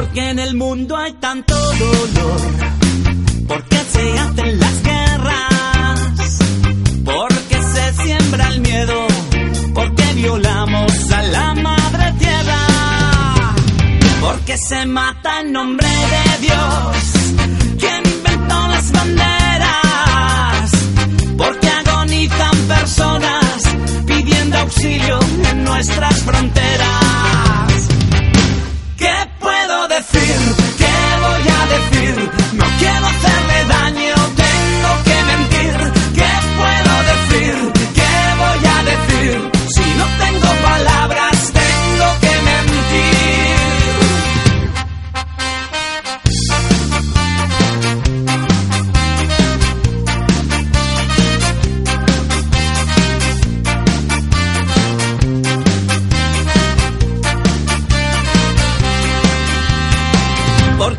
Porque en el mundo hay tanto dolor. Porque se hacen las guerras. Porque se siembra el miedo. Porque violamos a la madre tierra. Porque se mata en nombre de Dios. ¿Quién inventó las banderas? Porque agonizan personas pidiendo auxilio en nuestras fronteras.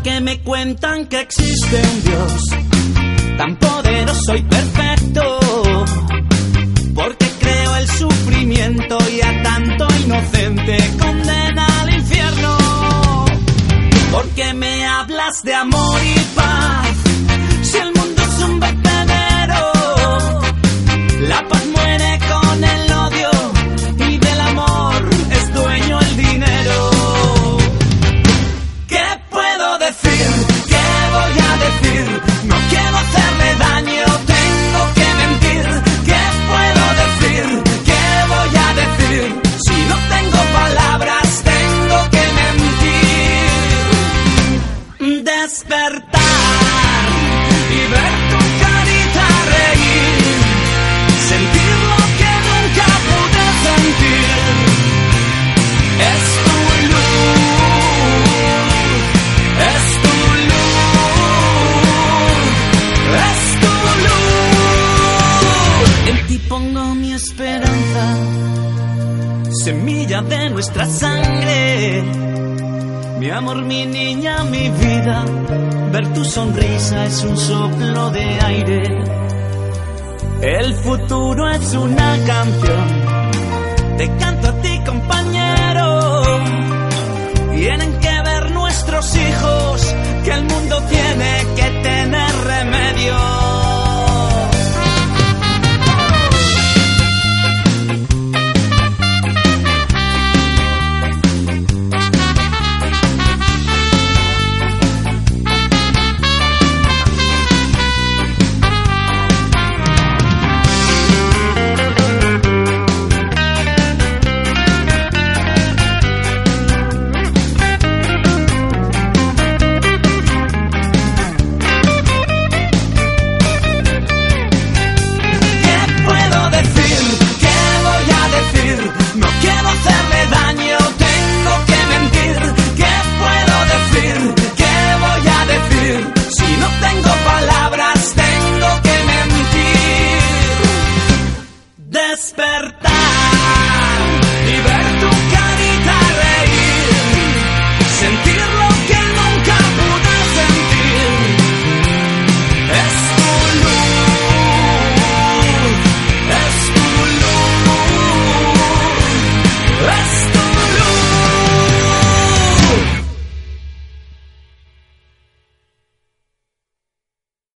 Porque me cuentan que existe un Dios tan poderoso y perfecto. Porque creo el sufrimiento y a tanto inocente condena al infierno. Porque me hablas de amor y paz. Despertar y ver tu carita reír. Sentir lo que nunca pude sentir. Es tu luz, es tu luz, es tu luz. En ti pongo mi esperanza, semilla de nuestra sangre. Mi amor, mi niña, mi vida, ver tu sonrisa es un soplo de aire. El futuro es una canción, te canto a ti compañero. Tienen que ver nuestros hijos que el mundo tiene que tener remedio.